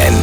FFN,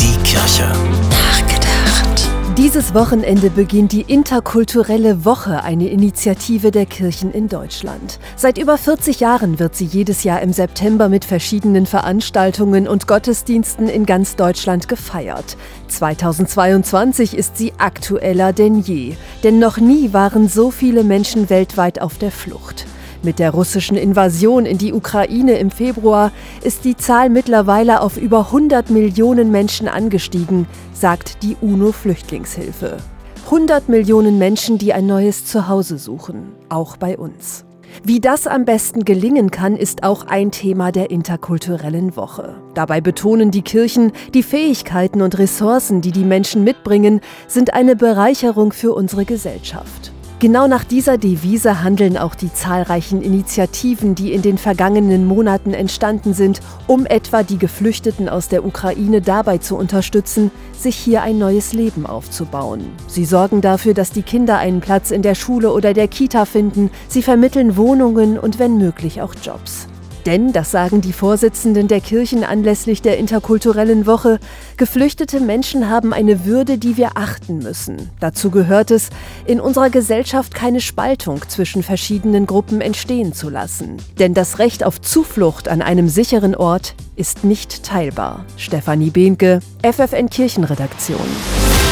die Kirche. Nachgedacht. Dieses Wochenende beginnt die Interkulturelle Woche, eine Initiative der Kirchen in Deutschland. Seit über 40 Jahren wird sie jedes Jahr im September mit verschiedenen Veranstaltungen und Gottesdiensten in ganz Deutschland gefeiert. 2022 ist sie aktueller denn je, denn noch nie waren so viele Menschen weltweit auf der Flucht. Mit der russischen Invasion in die Ukraine im Februar ist die Zahl mittlerweile auf über 100 Millionen Menschen angestiegen, sagt die UNO-Flüchtlingshilfe. 100 Millionen Menschen, die ein neues Zuhause suchen, auch bei uns. Wie das am besten gelingen kann, ist auch ein Thema der interkulturellen Woche. Dabei betonen die Kirchen, die Fähigkeiten und Ressourcen, die die Menschen mitbringen, sind eine Bereicherung für unsere Gesellschaft. Genau nach dieser Devise handeln auch die zahlreichen Initiativen, die in den vergangenen Monaten entstanden sind, um etwa die Geflüchteten aus der Ukraine dabei zu unterstützen, sich hier ein neues Leben aufzubauen. Sie sorgen dafür, dass die Kinder einen Platz in der Schule oder der Kita finden, sie vermitteln Wohnungen und wenn möglich auch Jobs. Denn, das sagen die Vorsitzenden der Kirchen anlässlich der interkulturellen Woche, geflüchtete Menschen haben eine Würde, die wir achten müssen. Dazu gehört es, in unserer Gesellschaft keine Spaltung zwischen verschiedenen Gruppen entstehen zu lassen. Denn das Recht auf Zuflucht an einem sicheren Ort ist nicht teilbar. Stefanie Behnke, FFN Kirchenredaktion.